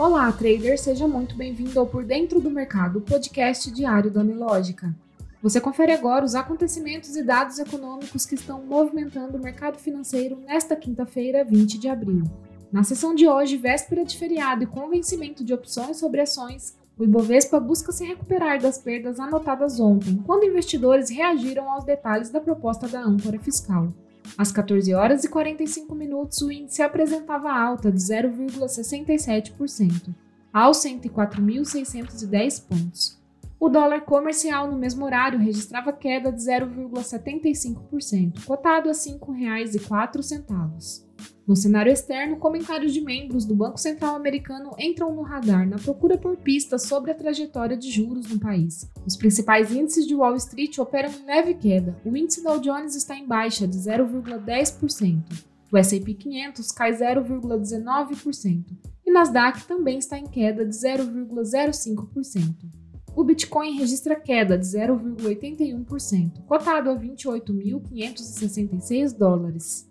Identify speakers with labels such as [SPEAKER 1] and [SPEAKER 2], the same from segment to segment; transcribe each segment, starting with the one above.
[SPEAKER 1] Olá, trader, seja muito bem-vindo ao Por Dentro do Mercado, podcast diário da Unilógica. Você confere agora os acontecimentos e dados econômicos que estão movimentando o mercado financeiro nesta quinta-feira, 20 de abril. Na sessão de hoje, véspera de feriado e com vencimento de opções sobre ações, o Ibovespa busca se recuperar das perdas anotadas ontem, quando investidores reagiram aos detalhes da proposta da âncora fiscal. Às 14 horas e 45 minutos, o índice apresentava alta de 0,67%, aos 104.610 pontos. O dólar comercial no mesmo horário registrava queda de 0,75%, cotado a R$ 5,04. No cenário externo, comentários de membros do Banco Central americano entram no radar na procura por pistas sobre a trajetória de juros no país. Os principais índices de Wall Street operam em leve queda. O índice Dow Jones está em baixa de 0,10%. O S&P 500 cai 0,19% e Nasdaq também está em queda de 0,05%. O Bitcoin registra queda de 0,81%, cotado a 28.566 dólares.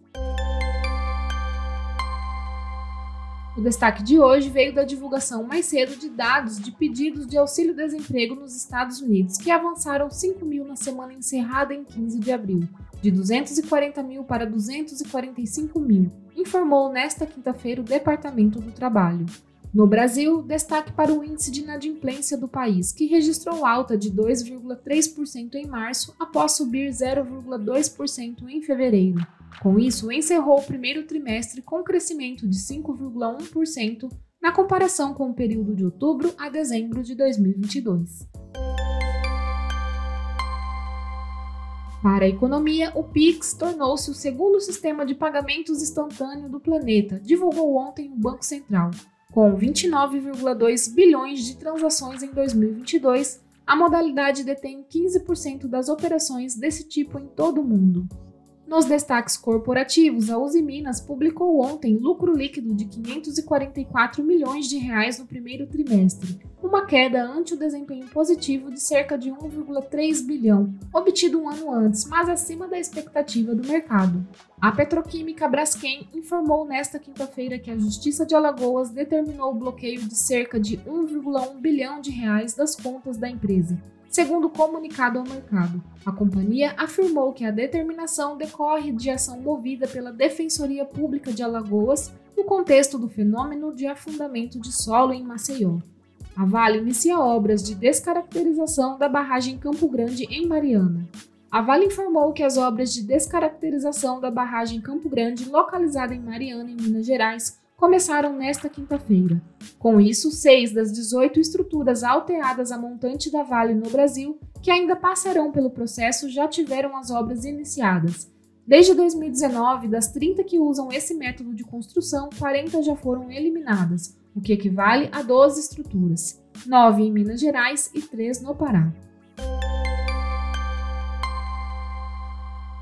[SPEAKER 1] O destaque de hoje veio da divulgação mais cedo de dados de pedidos de auxílio-desemprego nos Estados Unidos, que avançaram 5 mil na semana encerrada em 15 de abril, de 240 mil para 245 mil, informou nesta quinta-feira o Departamento do Trabalho. No Brasil, destaque para o índice de inadimplência do país, que registrou alta de 2,3% em março após subir 0,2% em fevereiro. Com isso, encerrou o primeiro trimestre com crescimento de 5,1% na comparação com o período de outubro a dezembro de 2022. Para a economia, o Pix tornou-se o segundo sistema de pagamentos instantâneo do planeta, divulgou ontem o Banco Central. Com 29,2 bilhões de transações em 2022, a modalidade detém 15% das operações desse tipo em todo o mundo. Nos destaques corporativos, a Uzi Minas publicou ontem lucro líquido de 544 milhões de reais no primeiro trimestre, uma queda ante o desempenho positivo de cerca de 1,3 bilhão, obtido um ano antes, mas acima da expectativa do mercado. A petroquímica Braskem informou nesta quinta-feira que a Justiça de Alagoas determinou o bloqueio de cerca de 1,1 bilhão de reais das contas da empresa Segundo comunicado ao mercado, a companhia afirmou que a determinação decorre de ação movida pela Defensoria Pública de Alagoas no contexto do fenômeno de afundamento de solo em Maceió. A Vale inicia obras de descaracterização da barragem Campo Grande em Mariana. A Vale informou que as obras de descaracterização da barragem Campo Grande, localizada em Mariana, em Minas Gerais, começaram nesta quinta-feira. Com isso, seis das 18 estruturas alteadas a montante da Vale no Brasil, que ainda passarão pelo processo, já tiveram as obras iniciadas. Desde 2019, das 30 que usam esse método de construção, 40 já foram eliminadas, o que equivale a 12 estruturas, 9 em Minas Gerais e 3 no Pará.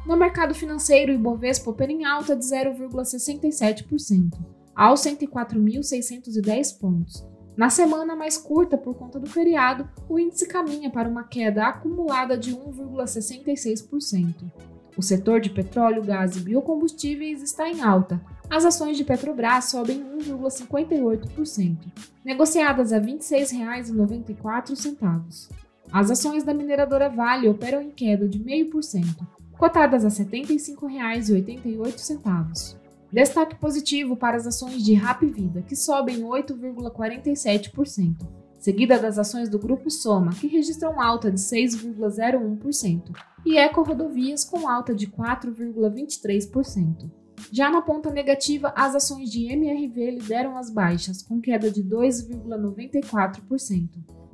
[SPEAKER 1] No mercado financeiro, o Ibovespa opera em alta de 0,67% aos 104.610 pontos. Na semana mais curta por conta do feriado, o índice caminha para uma queda acumulada de 1,66%. O setor de petróleo, gás e biocombustíveis está em alta. As ações de Petrobras sobem 1,58%, negociadas a R$ 26,94. As ações da mineradora Vale operam em queda de 0,5%, cotadas a R$ 75,88. Destaque positivo para as ações de Rap Vida, que sobem 8,47%, seguida das ações do Grupo Soma, que registram alta de 6,01%, e Eco Rodovias com alta de 4,23%. Já na ponta negativa, as ações de MRV lideram as baixas, com queda de 2,94%,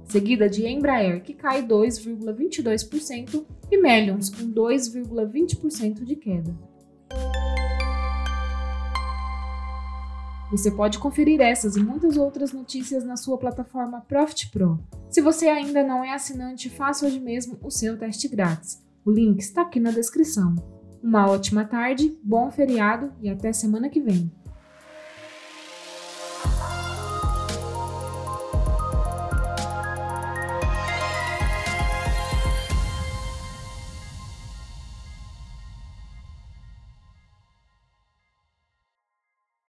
[SPEAKER 1] seguida de Embraer, que cai 2,22%, e Melions, com 2,20% de queda. Você pode conferir essas e muitas outras notícias na sua plataforma Profit Pro. Se você ainda não é assinante, faça hoje mesmo o seu teste grátis. O link está aqui na descrição. Uma ótima tarde, bom feriado e até semana que vem.